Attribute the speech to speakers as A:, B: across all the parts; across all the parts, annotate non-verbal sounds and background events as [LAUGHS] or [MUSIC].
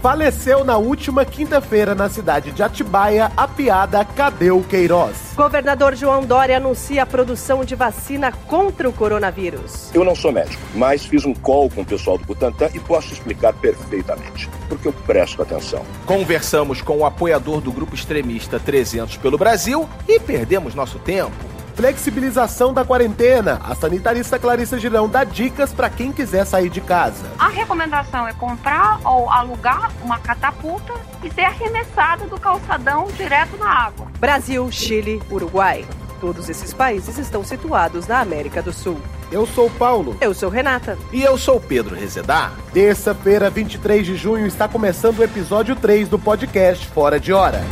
A: Faleceu na última quinta-feira na cidade de Atibaia a piada Cadê o Queiroz?
B: Governador João Dória anuncia a produção de vacina contra o coronavírus.
C: Eu não sou médico, mas fiz um call com o pessoal do Butantan e posso explicar perfeitamente, porque eu presto atenção.
D: Conversamos com o apoiador do grupo extremista 300 pelo Brasil e perdemos nosso tempo.
A: Flexibilização da quarentena. A sanitarista Clarissa Girão dá dicas para quem quiser sair de casa.
E: A recomendação é comprar ou alugar uma catapulta e ser arremessada do calçadão direto na água.
B: Brasil, Chile, Uruguai. Todos esses países estão situados na América do Sul.
A: Eu sou o Paulo.
B: Eu sou Renata.
D: E eu sou Pedro Rezedar.
A: Terça-feira, 23 de junho, está começando o episódio 3 do podcast Fora de Hora.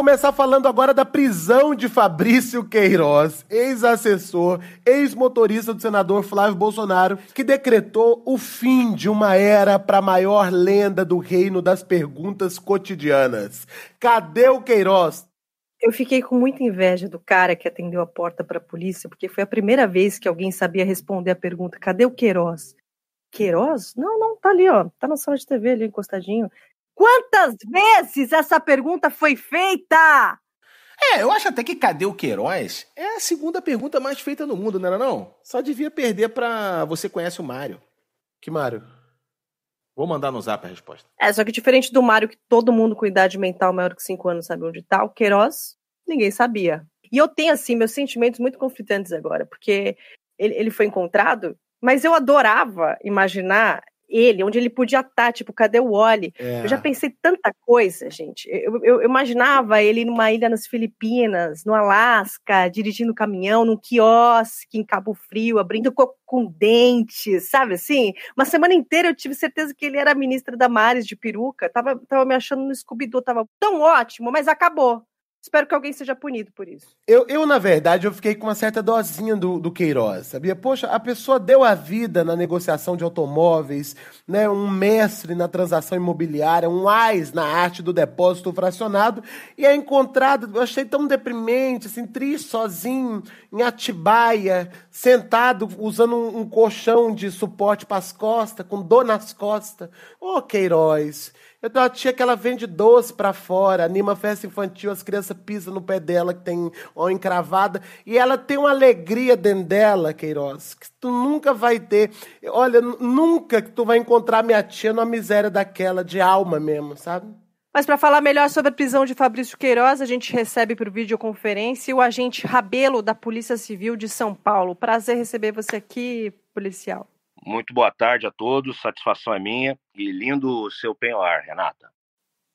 A: Começar falando agora da prisão de Fabrício Queiroz, ex-assessor, ex-motorista do senador Flávio Bolsonaro, que decretou o fim de uma era para a maior lenda do reino das perguntas cotidianas. Cadê o Queiroz?
B: Eu fiquei com muita inveja do cara que atendeu a porta para a polícia, porque foi a primeira vez que alguém sabia responder a pergunta: cadê o Queiroz? Queiroz? Não, não, tá ali, ó. Tá na sala de TV ali encostadinho. Quantas vezes essa pergunta foi feita?
D: É, eu acho até que cadê o Queiroz é a segunda pergunta mais feita no mundo, não era não? Só devia perder pra você conhece o Mário.
A: Que Mário?
D: Vou mandar no zap a resposta.
B: É, só que diferente do Mário, que todo mundo com idade mental maior que 5 anos sabe onde tá, o Queiroz, ninguém sabia. E eu tenho, assim, meus sentimentos muito conflitantes agora, porque ele, ele foi encontrado, mas eu adorava imaginar ele, onde ele podia estar, tipo, cadê o Wally?
A: É.
B: Eu já pensei tanta coisa, gente. Eu, eu, eu imaginava ele numa ilha nas Filipinas, no Alasca, dirigindo caminhão, num quiosque em Cabo Frio, abrindo coco com dentes, sabe assim? Uma semana inteira eu tive certeza que ele era ministra da Mares de peruca, tava, tava me achando no Scooby-Doo, tava tão ótimo, mas acabou. Espero que alguém seja punido por isso.
A: Eu, eu, na verdade, eu fiquei com uma certa dosinha do, do Queiroz, sabia? Poxa, a pessoa deu a vida na negociação de automóveis, né? Um mestre na transação imobiliária, um AIS na arte do depósito fracionado, e é encontrado, eu achei tão deprimente, assim, triste, sozinho, em Atibaia, sentado, usando um, um colchão de suporte para as costas, com dor nas costas. Ô, oh, Queiroz, eu tenho uma tia que ela vende doce pra fora, anima festa infantil, as crianças pisam no pé dela que tem uma encravada, e ela tem uma alegria dentro dela, Queiroz, que tu nunca vai ter. Olha, nunca que tu vai encontrar minha tia numa miséria daquela, de alma mesmo, sabe?
B: Mas para falar melhor sobre a prisão de Fabrício Queiroz, a gente recebe por videoconferência o agente Rabelo da Polícia Civil de São Paulo. Prazer receber você aqui, policial.
C: Muito boa tarde a todos, satisfação é minha e lindo o seu penhoar, Renata.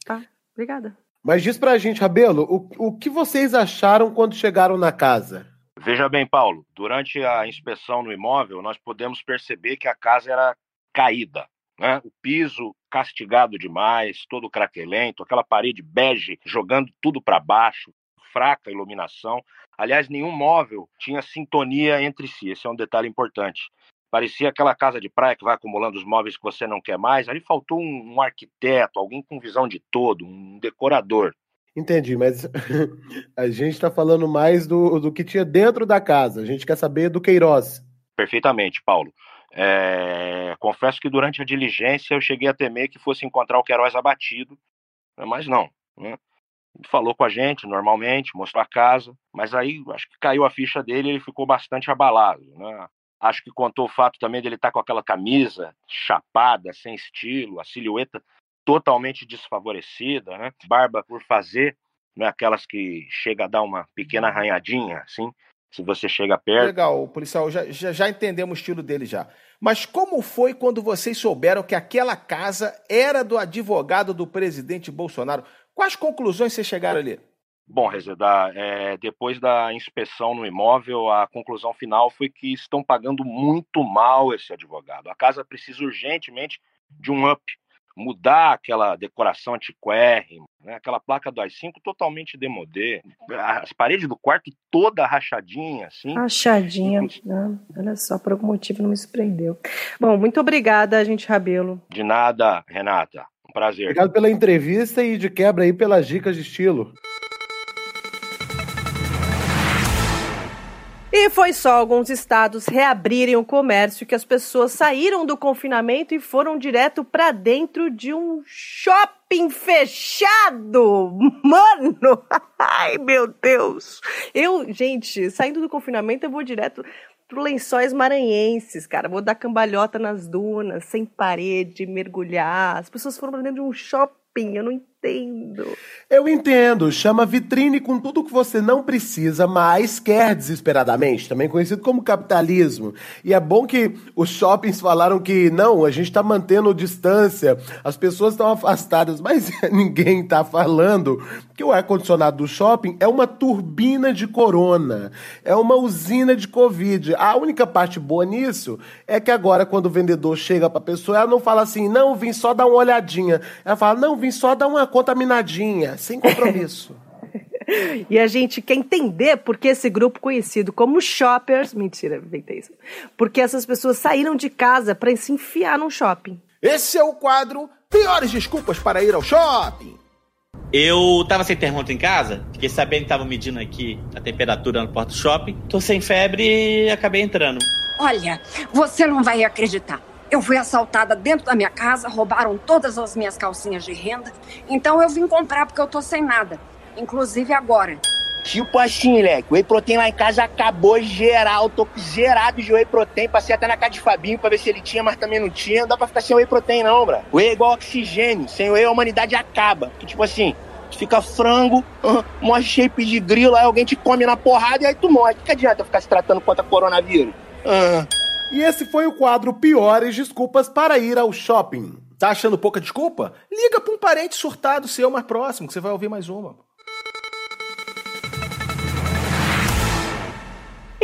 B: Ah, obrigada.
A: Mas diz pra gente, Rabelo, o, o que vocês acharam quando chegaram na casa?
C: Veja bem, Paulo, durante a inspeção no imóvel, nós podemos perceber que a casa era caída. Né? O piso castigado demais, todo craquelento, aquela parede bege jogando tudo para baixo, fraca iluminação. Aliás, nenhum móvel tinha sintonia entre si, esse é um detalhe importante. Parecia aquela casa de praia que vai acumulando os móveis que você não quer mais. Ali faltou um, um arquiteto, alguém com visão de todo, um decorador.
A: Entendi, mas [LAUGHS] a gente está falando mais do, do que tinha dentro da casa. A gente quer saber do Queiroz.
C: Perfeitamente, Paulo. É, confesso que durante a diligência eu cheguei a temer que fosse encontrar o Queiroz abatido, mas não. Né? Falou com a gente normalmente, mostrou a casa, mas aí acho que caiu a ficha dele e ele ficou bastante abalado. Né? Acho que contou o fato também dele estar tá com aquela camisa chapada, sem estilo, a silhueta totalmente desfavorecida, né? Barba por fazer, não é aquelas que chega a dar uma pequena arranhadinha, assim, se você chega perto.
D: Legal, policial, já, já, já entendemos o estilo dele já. Mas como foi quando vocês souberam que aquela casa era do advogado do presidente Bolsonaro? Quais conclusões vocês chegaram ali?
C: Bom, Rezeda, é, depois da inspeção no imóvel, a conclusão final foi que estão pagando muito mal esse advogado. A casa precisa urgentemente de um up.
F: mudar aquela decoração antiquérrima, né? aquela placa do AI-5 totalmente demodê, as paredes do quarto toda rachadinha, assim.
B: Rachadinha, né? olha só, por algum motivo não me surpreendeu. Bom, muito obrigada, gente Rabelo.
F: De nada, Renata, um prazer.
A: Obrigado pela entrevista e de quebra aí pelas dicas de estilo.
B: Foi só alguns estados reabrirem o comércio que as pessoas saíram do confinamento e foram direto para dentro de um shopping fechado. Mano, [LAUGHS] ai meu Deus. Eu, gente, saindo do confinamento eu vou direto pro Lençóis Maranhenses, cara. Vou dar cambalhota nas dunas, sem parede, mergulhar. As pessoas foram pra dentro de um shopping, eu não entendo entendo.
A: Eu entendo. Chama vitrine com tudo que você não precisa, mas quer desesperadamente. Também conhecido como capitalismo. E é bom que os shoppings falaram que não, a gente está mantendo distância, as pessoas estão afastadas, mas [LAUGHS] ninguém está falando que o ar-condicionado do shopping é uma turbina de corona, é uma usina de Covid. A única parte boa nisso é que agora, quando o vendedor chega para a pessoa, ela não fala assim, não, vim só dar uma olhadinha. Ela fala, não, vim só dar uma contaminadinha, sem compromisso. [LAUGHS]
B: e a gente quer entender por que esse grupo conhecido como shoppers. Mentira, inventei isso. Porque essas pessoas saíram de casa para se enfiar num shopping.
D: Esse é o quadro Piores Desculpas para Ir ao Shopping.
G: Eu tava sem termômetro em casa, fiquei sabendo que tava medindo aqui a temperatura no porto shopping. Tô sem febre e acabei entrando.
H: Olha, você não vai acreditar. Eu fui assaltada dentro da minha casa, roubaram todas as minhas calcinhas de renda. Então eu vim comprar porque eu tô sem nada. Inclusive agora.
I: Tipo assim, moleque, o Whey Protein lá em casa acabou geral. Tô zerado de Whey Protein. Passei até na casa de Fabinho pra ver se ele tinha, mas também não tinha. Não dá pra ficar sem Whey Protein, não, bra. Whey é igual oxigênio. Sem Whey a humanidade acaba. Tipo assim, fica frango, uh, mó shape de grilo, aí alguém te come na porrada e aí tu morre. Que, que adianta ficar se tratando contra coronavírus? Uh.
A: E esse foi o quadro Piores Desculpas para ir ao shopping.
D: Tá achando pouca desculpa? Liga para um parente surtado seu mais próximo, que você vai ouvir mais uma.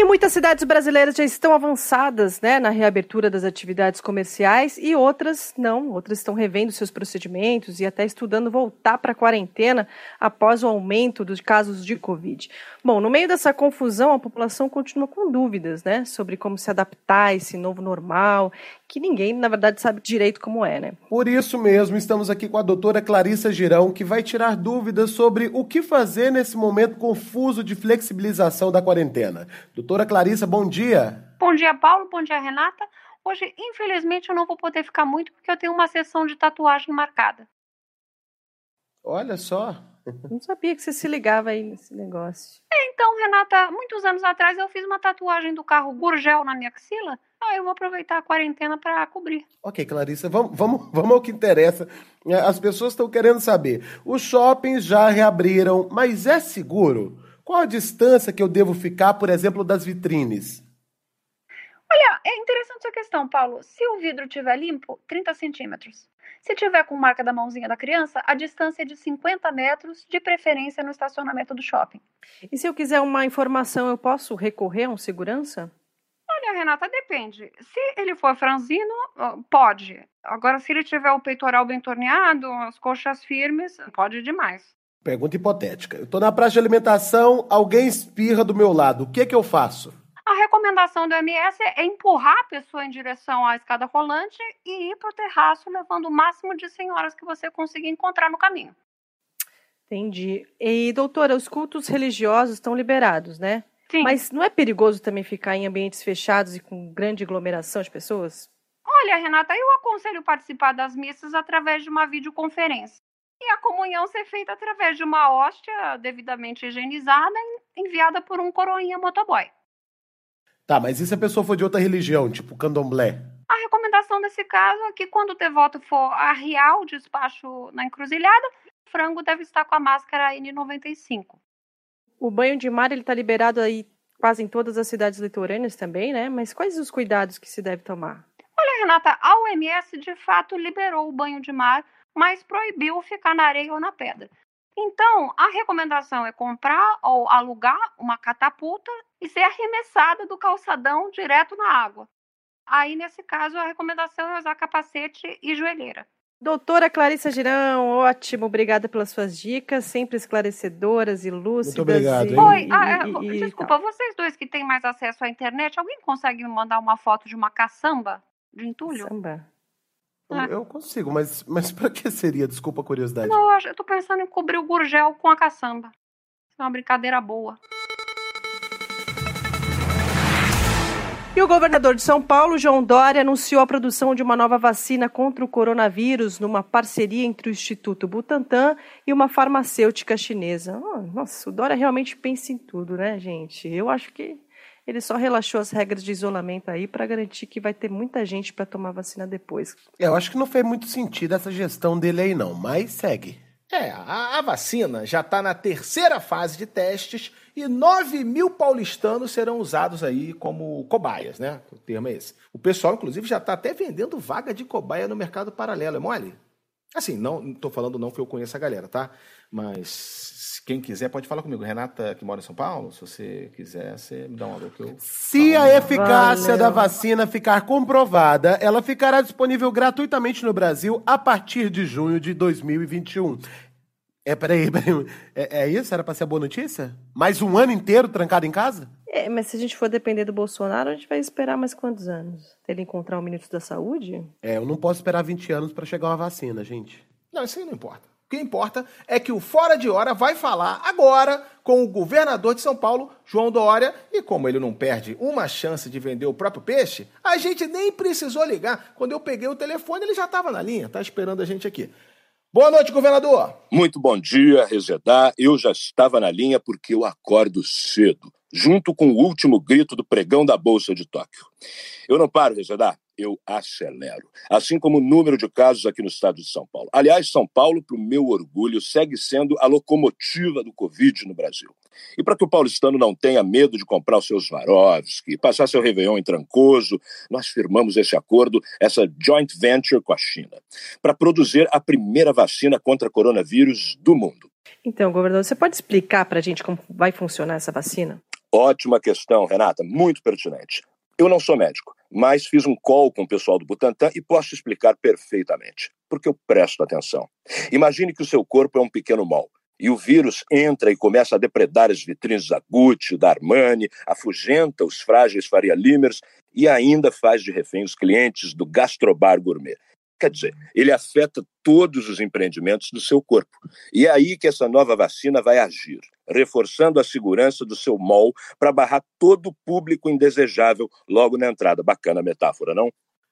B: E muitas cidades brasileiras já estão avançadas né, na reabertura das atividades comerciais e outras não. Outras estão revendo seus procedimentos e até estudando voltar para a quarentena após o aumento dos casos de Covid. Bom, no meio dessa confusão, a população continua com dúvidas né, sobre como se adaptar a esse novo normal, que ninguém, na verdade, sabe direito como é. Né?
A: Por isso mesmo, estamos aqui com a doutora Clarissa Girão, que vai tirar dúvidas sobre o que fazer nesse momento confuso de flexibilização da quarentena. Doutora Clarissa, bom dia.
E: Bom dia, Paulo. Bom dia, Renata. Hoje, infelizmente, eu não vou poder ficar muito porque eu tenho uma sessão de tatuagem marcada.
A: Olha só.
B: Não sabia que você se ligava aí nesse negócio.
E: É, então, Renata, muitos anos atrás eu fiz uma tatuagem do carro Gurgel na minha axila. Ah, eu vou aproveitar a quarentena para cobrir.
A: Ok, Clarissa, vamos, vamos, vamos ao que interessa. É, as pessoas estão querendo saber. Os shoppings já reabriram, mas é seguro? Qual a distância que eu devo ficar, por exemplo, das vitrines?
E: Olha, é interessante essa questão, Paulo. Se o vidro estiver limpo, 30 centímetros. Se tiver com marca da mãozinha da criança, a distância é de 50 metros, de preferência no estacionamento do shopping.
B: E se eu quiser uma informação, eu posso recorrer a um segurança?
E: Olha, Renata, depende. Se ele for franzino, pode. Agora, se ele tiver o peitoral bem torneado, as coxas firmes, pode demais.
A: Pergunta hipotética. Eu estou na praça de alimentação, alguém espirra do meu lado. O que, é que eu faço?
E: A recomendação do MS é empurrar a pessoa em direção à escada rolante e ir para o terraço, levando o máximo de senhoras que você conseguir encontrar no caminho.
B: Entendi. E, doutora, os cultos religiosos estão liberados, né?
E: Sim.
B: Mas não é perigoso também ficar em ambientes fechados e com grande aglomeração de pessoas?
E: Olha, Renata, eu aconselho participar das missas através de uma videoconferência e a comunhão ser feita através de uma hóstia devidamente higienizada enviada por um coroinha motoboy.
A: Tá, mas e se a pessoa for de outra religião, tipo candomblé?
E: A recomendação desse caso é que quando o devoto for arriar o despacho na encruzilhada, o frango deve estar com a máscara N95.
B: O banho de mar ele está liberado aí quase em todas as cidades litorâneas também, né? Mas quais os cuidados que se deve tomar?
E: Olha, Renata, a OMS de fato liberou o banho de mar mas proibiu ficar na areia ou na pedra. Então, a recomendação é comprar ou alugar uma catapulta e ser arremessada do calçadão direto na água. Aí, nesse caso, a recomendação é usar capacete e joelheira.
B: Doutora Clarissa Girão, ótimo, obrigada pelas suas dicas, sempre esclarecedoras e lúcidas.
A: Muito obrigado,
B: e-?
E: Oi,
B: e-
E: ah,
B: e-
E: é,
B: e-
E: desculpa, vocês dois que têm mais acesso à internet, alguém consegue me mandar uma foto de uma caçamba de entulho?
B: Samba.
A: Eu, eu consigo, mas, mas pra que seria? Desculpa a curiosidade.
E: Não, eu, acho- eu tô pensando em cobrir o gurgel com a caçamba. Isso é uma brincadeira boa.
B: E o governador de São Paulo, João Dória, anunciou a produção de uma nova vacina contra o coronavírus numa parceria entre o Instituto Butantan e uma farmacêutica chinesa. Oh, nossa, o Dória realmente pensa em tudo, né, gente? Eu acho que ele só relaxou as regras de isolamento aí para garantir que vai ter muita gente para tomar vacina depois.
A: Eu acho que não fez muito sentido essa gestão dele aí, não, mas segue.
D: É, a, a vacina já está na terceira fase de testes e 9 mil paulistanos serão usados aí como cobaias, né? O termo é esse. O pessoal, inclusive, já está até vendendo vaga de cobaia no mercado paralelo, é mole? Assim, não estou falando não que eu conheça a galera, tá? Mas quem quiser pode falar comigo. Renata, que mora em São Paulo, se você quiser, você me dá um alô que eu...
A: Se a eficácia
B: Valeu.
A: da vacina ficar comprovada, ela ficará disponível gratuitamente no Brasil a partir de junho de 2021. É, peraí, [LAUGHS] peraí. É, é isso? Era pra ser a boa notícia? Mais um ano inteiro trancado em casa?
B: É, mas se a gente for depender do Bolsonaro, a gente vai esperar mais quantos anos? Até ele encontrar o ministro da Saúde?
A: É, eu não posso esperar 20 anos pra chegar uma vacina, gente.
D: Não, isso aí não importa. Que importa é que o Fora de Hora vai falar agora com o governador de São Paulo, João Dória, e como ele não perde uma chance de vender o próprio peixe, a gente nem precisou ligar. Quando eu peguei o telefone, ele já estava na linha, tá esperando a gente aqui. Boa noite, governador.
C: Muito bom dia, Rezedá. Eu já estava na linha porque eu acordo cedo, junto com o último grito do pregão da Bolsa de Tóquio. Eu não paro, Rezedá, eu acelero. Assim como o número de casos aqui no estado de São Paulo. Aliás, São Paulo, para o meu orgulho, segue sendo a locomotiva do Covid no Brasil. E para que o paulistano não tenha medo de comprar os seus Varovski, passar seu Réveillon em Trancoso, nós firmamos esse acordo, essa joint venture com a China, para produzir a primeira vacina contra coronavírus do mundo.
B: Então, governador, você pode explicar para a gente como vai funcionar essa vacina?
C: Ótima questão, Renata, muito pertinente. Eu não sou médico, mas fiz um call com o pessoal do Butantan e posso explicar perfeitamente, porque eu presto atenção. Imagine que o seu corpo é um pequeno mall. E o vírus entra e começa a depredar as vitrines da Gucci, da Armani, afugenta os frágeis Faria Limers e ainda faz de refém os clientes do Gastrobar Gourmet. Quer dizer, ele afeta todos os empreendimentos do seu corpo. E é aí que essa nova vacina vai agir, reforçando a segurança do seu mall para barrar todo o público indesejável logo na entrada. Bacana a metáfora, não?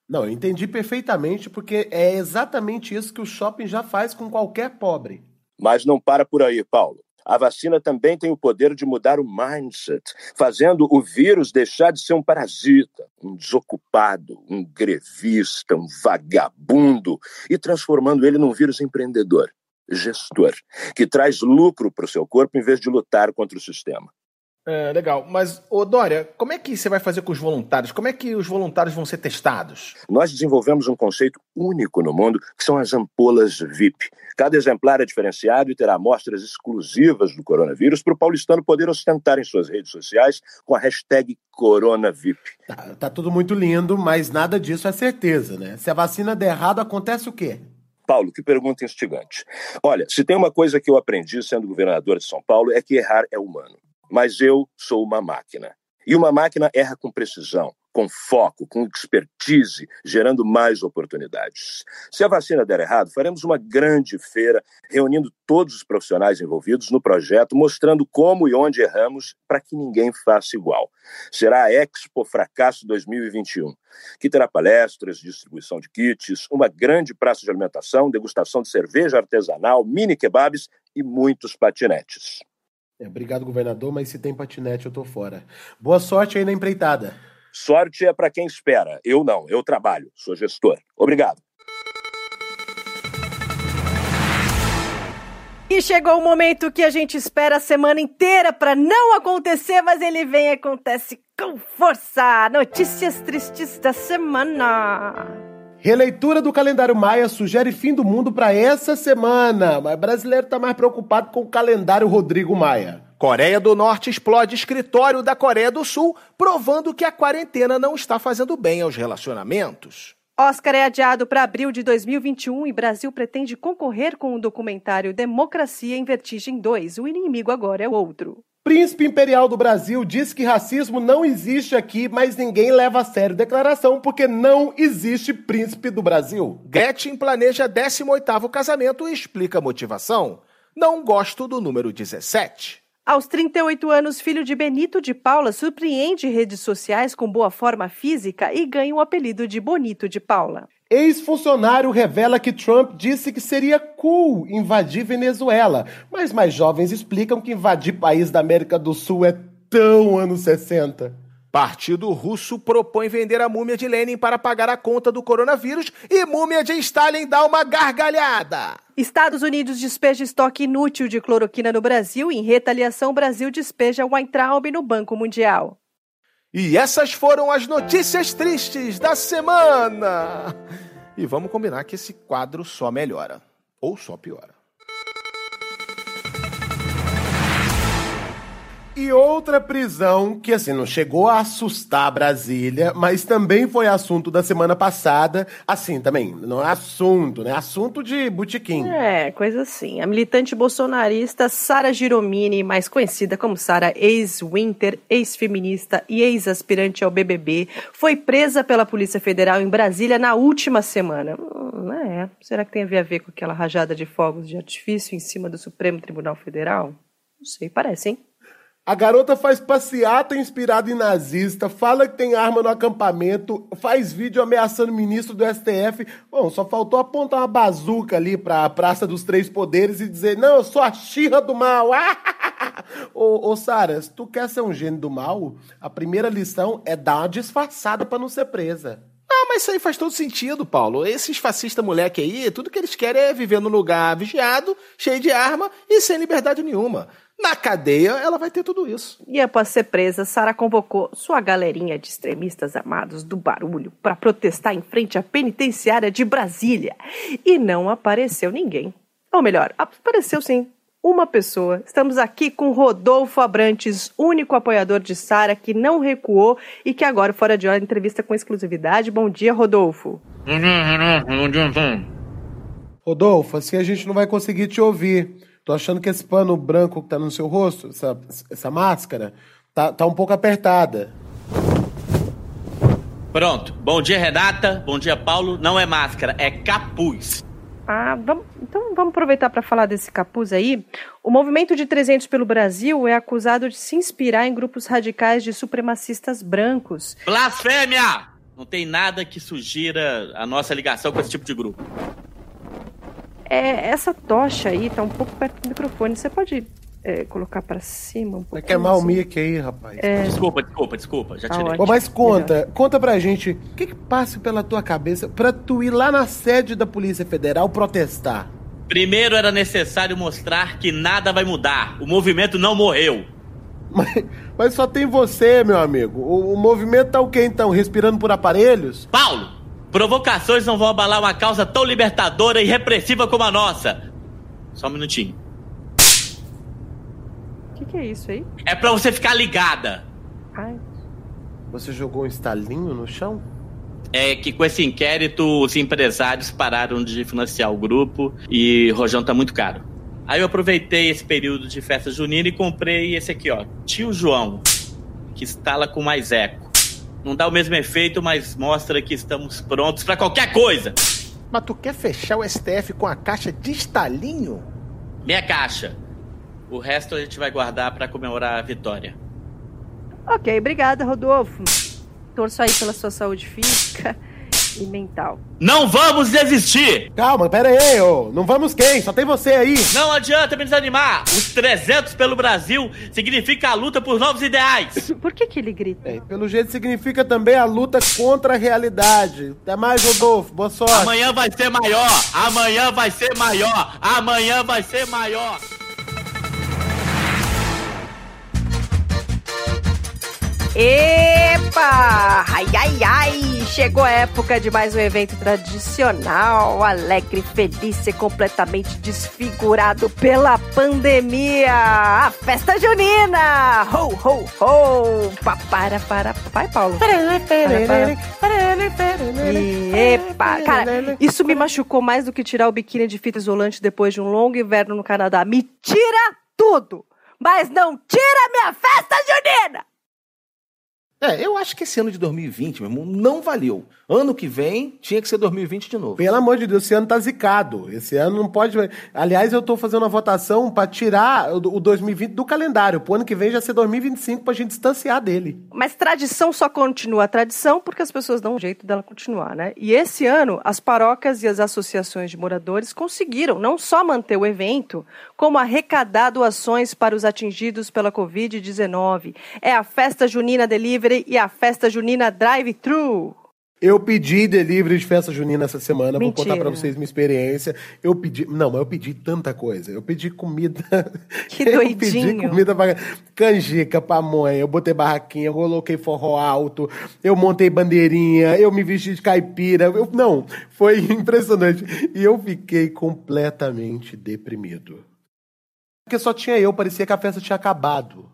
A: Não, eu entendi perfeitamente, porque é exatamente isso que o shopping já faz com qualquer pobre.
C: Mas não para por aí, Paulo. A vacina também tem o poder de mudar o mindset, fazendo o vírus deixar de ser um parasita, um desocupado, um grevista, um vagabundo, e transformando ele num vírus empreendedor, gestor, que traz lucro para o seu corpo em vez de lutar contra o sistema.
D: É, legal. Mas, ô Dória, como é que você vai fazer com os voluntários? Como é que os voluntários vão ser testados?
C: Nós desenvolvemos um conceito único no mundo, que são as ampolas VIP. Cada exemplar é diferenciado e terá amostras exclusivas do coronavírus para o paulistano poder ostentar em suas redes sociais com a hashtag CoronaVip.
A: Tá, tá tudo muito lindo, mas nada disso é certeza, né? Se a vacina der errado, acontece o quê?
C: Paulo, que pergunta instigante. Olha, se tem uma coisa que eu aprendi sendo governador de São Paulo é que errar é humano. Mas eu sou uma máquina. E uma máquina erra com precisão, com foco, com expertise, gerando mais oportunidades. Se a vacina der errado, faremos uma grande feira, reunindo todos os profissionais envolvidos no projeto, mostrando como e onde erramos para que ninguém faça igual. Será a Expo Fracasso 2021, que terá palestras, distribuição de kits, uma grande praça de alimentação, degustação de cerveja artesanal, mini kebabs e muitos patinetes.
A: É, obrigado, governador, mas se tem patinete eu tô fora. Boa sorte aí na empreitada.
C: Sorte é para quem espera. Eu não, eu trabalho, sou gestor. Obrigado.
B: E chegou o momento que a gente espera a semana inteira para não acontecer, mas ele vem e acontece com força. Notícias tristes da semana.
A: Releitura do calendário maia sugere fim do mundo para essa semana, mas brasileiro tá mais preocupado com o calendário Rodrigo Maia.
D: Coreia do Norte explode escritório da Coreia do Sul, provando que a quarentena não está fazendo bem aos relacionamentos.
B: Oscar é adiado para abril de 2021 e Brasil pretende concorrer com o documentário Democracia em Vertigem 2. O inimigo agora é o outro.
A: Príncipe Imperial do Brasil diz que racismo não existe aqui, mas ninguém leva a sério declaração porque não existe príncipe do Brasil.
D: Gretchen planeja 18º casamento e explica a motivação. Não gosto do número 17.
B: Aos 38 anos, filho de Benito de Paula surpreende redes sociais com boa forma física e ganha o apelido de Bonito de Paula.
A: Ex-funcionário revela que Trump disse que seria cool invadir Venezuela, mas mais jovens explicam que invadir país da América do Sul é tão anos 60.
D: Partido russo propõe vender a múmia de Lenin para pagar a conta do coronavírus e múmia de Stalin dá uma gargalhada.
B: Estados Unidos despeja estoque inútil de cloroquina no Brasil. Em retaliação, Brasil despeja Weintraub no Banco Mundial.
D: E essas foram as notícias tristes da semana. E vamos combinar que esse quadro só melhora ou só piora.
A: E outra prisão que, assim, não chegou a assustar Brasília, mas também foi assunto da semana passada. Assim, também, não é assunto, né? Assunto de botequim.
B: É, coisa assim. A militante bolsonarista Sara Giromini, mais conhecida como Sara ex-Winter, ex-feminista e ex-aspirante ao BBB, foi presa pela Polícia Federal em Brasília na última semana. Hum, é. Será que tem a ver, a ver com aquela rajada de fogos de artifício em cima do Supremo Tribunal Federal? Não sei, parece, hein?
A: A garota faz passeata inspirada em nazista, fala que tem arma no acampamento, faz vídeo ameaçando o ministro do STF. Bom, só faltou apontar uma bazuca ali pra Praça dos Três Poderes e dizer: Não, eu sou a xirra do mal. [LAUGHS] ô, ô Sara, se tu quer ser um gênio do mal, a primeira lição é dar uma disfarçada pra não ser presa.
D: Ah, mas isso aí faz todo sentido, Paulo. Esses fascistas moleque aí, tudo que eles querem é viver num lugar vigiado, cheio de arma e sem liberdade nenhuma. Na cadeia, ela vai ter tudo isso.
B: E após ser presa, Sara convocou sua galerinha de extremistas armados do barulho para protestar em frente à penitenciária de Brasília. E não apareceu ninguém. Ou melhor, apareceu sim. Uma pessoa. Estamos aqui com Rodolfo Abrantes, único apoiador de Sara que não recuou e que agora, fora de hora, entrevista com exclusividade. Bom dia, Rodolfo.
A: Rodolfo, assim a gente não vai conseguir te ouvir. Tô achando que esse pano branco que tá no seu rosto, essa, essa máscara, tá, tá um pouco apertada.
G: Pronto. Bom dia, Renata. Bom dia, Paulo. Não é máscara, é capuz.
B: Ah, vamos, então vamos aproveitar para falar desse capuz aí. O movimento de 300 pelo Brasil é acusado de se inspirar em grupos radicais de supremacistas brancos.
G: Blasfêmia! Não tem nada que sugira a nossa ligação com esse tipo de grupo.
B: É, essa tocha aí tá um pouco perto do microfone. Você pode é, colocar para cima um pouco?
A: Vai queimar assim. o mic aí, rapaz.
G: É... Desculpa, desculpa, desculpa. Já tirei.
A: Ah, mas conta, Melhor. conta pra gente, o que que passa pela tua cabeça pra tu ir lá na sede da Polícia Federal protestar?
G: Primeiro era necessário mostrar que nada vai mudar. O movimento não morreu. [LAUGHS]
A: Mas, mas só tem você, meu amigo. O, o movimento tá o quê então? Respirando por aparelhos?
G: Paulo! Provocações não vão abalar uma causa tão libertadora e repressiva como a nossa. Só um minutinho.
B: O que, que, é isso aí?
G: É pra você ficar ligada.
A: Ai. Você jogou um estalinho no chão?
G: É que com esse inquérito os empresários pararam de financiar o grupo e rojão tá muito caro. Aí eu aproveitei esse período de festa junina e comprei esse aqui, ó. Tio João, que instala com mais eco. Não dá o mesmo efeito, mas mostra que estamos prontos para qualquer coisa.
D: Mas tu quer fechar o STF com a caixa de estalinho?
G: Minha caixa. O resto a gente vai guardar para comemorar a vitória.
B: Ok, obrigada, Rodolfo. Torço aí pela sua saúde física e mental.
G: Não vamos desistir!
A: Calma, pera aí, ô. Não vamos quem? Só tem você aí.
G: Não adianta me desanimar. Os 300 pelo Brasil significa a luta por novos ideais. [LAUGHS]
B: Por que que ele grita?
A: É, pelo jeito significa também a luta contra a realidade. Até mais, Rodolfo. Boa sorte.
G: Amanhã vai ser maior. Amanhã vai ser maior. Amanhã vai ser maior.
B: Epa! Ai, ai, ai! Chegou a época de mais um evento tradicional, alegre, feliz e completamente desfigurado pela pandemia! A festa junina! Ho, ho, ho! Para, para, vai, Paulo! Para, para, para, E, epa, cara, isso me machucou mais do que tirar o biquíni de fita isolante depois de um longo inverno no Canadá. Me tira tudo, mas não tira minha festa junina!
D: É, eu acho que esse ano de 2020, meu irmão, não valeu. Ano que vem tinha que ser 2020 de novo.
A: Pelo amor de Deus, esse ano tá zicado. Esse ano não pode. Aliás, eu tô fazendo uma votação para tirar o 2020 do calendário. Pro ano que vem já ser 2025 pra gente distanciar dele.
B: Mas tradição só continua a tradição porque as pessoas dão um jeito dela continuar, né? E esse ano, as paróquias e as associações de moradores conseguiram não só manter o evento, como arrecadar doações para os atingidos pela Covid-19. É a festa junina delivery Delivery e a festa junina Drive-Thru.
A: Eu pedi delivery de festa junina essa semana, Mentira. vou contar para vocês minha experiência. Eu pedi, não, mas eu pedi tanta coisa. Eu pedi comida. [LAUGHS]
B: Que doidinho.
A: Eu pedi comida para canjica, pamonha, eu botei barraquinha, eu coloquei forró alto, eu montei bandeirinha, eu me vesti de caipira. Eu, não, foi [LAUGHS] impressionante. E eu fiquei completamente deprimido. Porque só tinha eu, parecia que a festa tinha acabado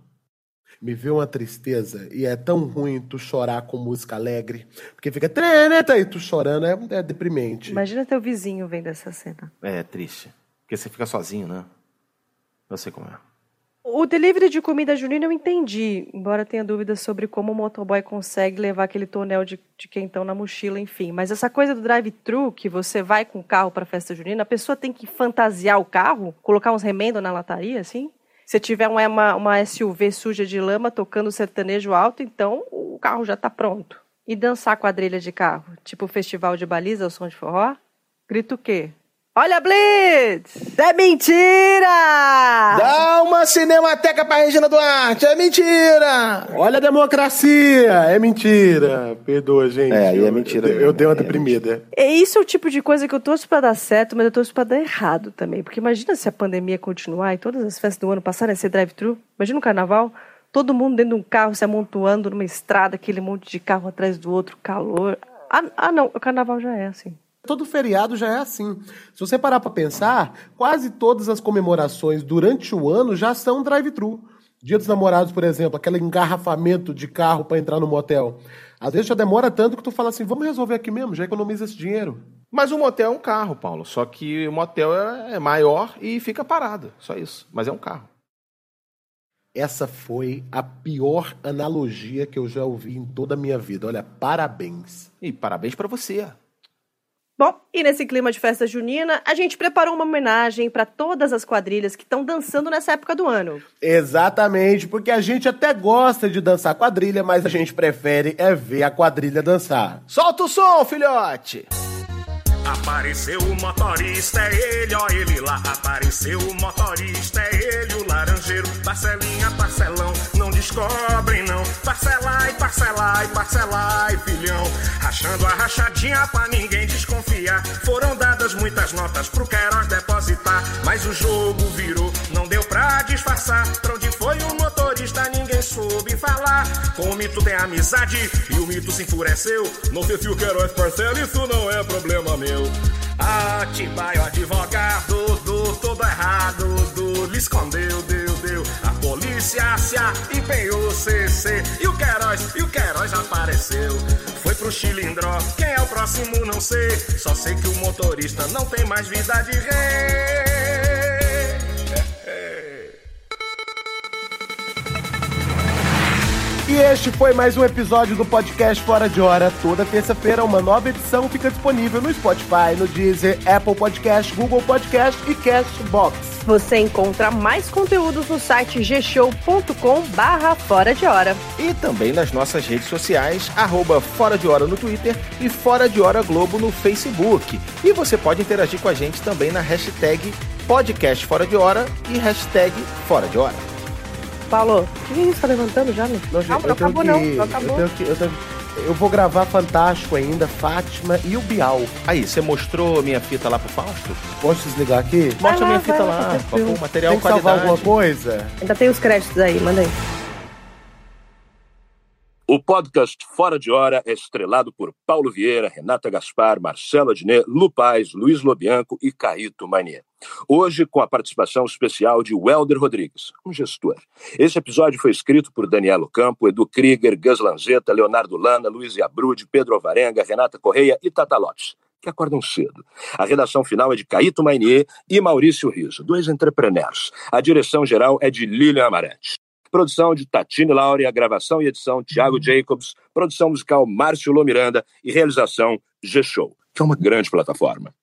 A: me vê uma tristeza e é tão ruim tu chorar com música alegre, porque fica tá e tu chorando, é, é deprimente.
B: Imagina teu vizinho vendo essa cena.
D: É, é triste. Porque você fica sozinho, né? Eu sei como é.
B: O delivery de comida junina eu entendi, embora tenha dúvidas sobre como o motoboy consegue levar aquele tonel de, de quentão na mochila, enfim. Mas essa coisa do drive-thru, que você vai com o carro para festa junina, a pessoa tem que fantasiar o carro, colocar uns remendos na lataria, assim? Se tiver uma, uma SUV suja de lama tocando sertanejo alto, então o carro já está pronto. E dançar quadrilha de carro, tipo festival de baliza, o som de forró? Grito o quê? Olha, Blitz! É mentira!
D: Dá uma cinemateca pra Regina Duarte, é mentira!
A: Olha a democracia, é mentira. Perdoa, gente.
D: É, aí é mentira.
A: Eu, eu, dei uma é deprimida.
B: É isso é o tipo de coisa que eu torço pra dar certo, mas eu torço pra dar errado também. Porque imagina se a pandemia continuar e todas as festas do ano passarem a ser drive-thru. Imagina o carnaval, todo mundo dentro de um carro se amontoando numa estrada, aquele monte de carro atrás do outro, calor. Ah, ah não, o carnaval já é assim.
A: Todo feriado já é assim. Se você parar para pensar, quase todas as comemorações durante o ano já são drive-thru. Dia dos namorados, por exemplo, aquele engarrafamento de carro para entrar no motel. Às vezes já demora tanto que tu fala assim, vamos resolver aqui mesmo, já economiza esse dinheiro.
D: Mas o motel é um carro, Paulo. Só que o motel é, é maior e fica parado. Só isso. Mas é um carro.
A: Essa foi a pior analogia que eu já ouvi em toda a minha vida. Olha, parabéns.
D: E parabéns para você.
B: Bom, e nesse clima de festa junina, a gente preparou uma homenagem para todas as quadrilhas que estão dançando nessa época do ano.
A: Exatamente, porque a gente até gosta de dançar quadrilha, mas a gente prefere é ver a quadrilha dançar.
D: Solta o som, filhote!
J: Apareceu o motorista, é ele, ó ele lá. Apareceu o motorista, é ele, o laranjeiro. Parcelinha, parcelão, não descobre não. Parcelar e parcelar e parcelar e filhão. Rachando a rachadinha pra ninguém desconfiar. Foram dadas muitas notas pro Queiroz depositar. Mas o jogo virou, não deu pra disfarçar. Pra onde foi o motorista, ninguém soube falar. Com o mito tem amizade e o mito se enfureceu. Não sei se o Queiroz parcela, isso não é problema meu. Atibaio, advogado do todo errado, do lhe escondeu, deu, deu. Polícia se empenhou, CC. E o Queiroz, e o Queiroz apareceu. Foi pro Chilindró, quem é o próximo não sei. Só sei que o motorista não tem mais vida de rei.
A: E este foi mais um episódio do podcast Fora de Hora. Toda terça-feira, uma nova edição fica disponível no Spotify, no Deezer, Apple Podcast, Google Podcast e Castbox.
B: Você encontra mais conteúdos no site gshow.com barra Fora de Hora.
D: E também nas nossas redes sociais, arroba Fora de Hora no Twitter e Fora de Hora Globo no Facebook. E você pode interagir com a gente também na hashtag podcast Fora de Hora e hashtag Fora de Hora.
B: Paulo, o que isso? Tá levantando já, meu? Não, Calma, não acabou que, não, não acabou.
A: Eu, que, eu, tenho, eu, vou gravar Fantástico ainda, Fátima e o Bial.
D: Aí, você mostrou minha fita lá pro Fausto?
A: Posso desligar aqui?
D: Mostra a minha fita lá, por favor, material
A: tem que qualidade. salvar alguma coisa?
B: Ainda tem os créditos aí, manda aí.
C: O podcast Fora de Hora é estrelado por Paulo Vieira, Renata Gaspar, Marcelo Adnet, Lu Paz, Luiz Lobianco e Caíto Manier. Hoje, com a participação especial de Welder Rodrigues, um gestor. Esse episódio foi escrito por Danielo Campo, Edu Krieger, Gus Lanzetta, Leonardo Lana, Luiz Abrude, Pedro Alvarenga, Renata Correia e Tata Lopes, que acordam cedo. A redação final é de Caíto Mainier e Maurício Riso, dois entrepreneurs. A direção geral é de Lilian Amarante. Produção de Tatine Laure, a gravação e edição Thiago Jacobs, produção musical Márcio Lomiranda e realização G-Show, que é uma grande plataforma.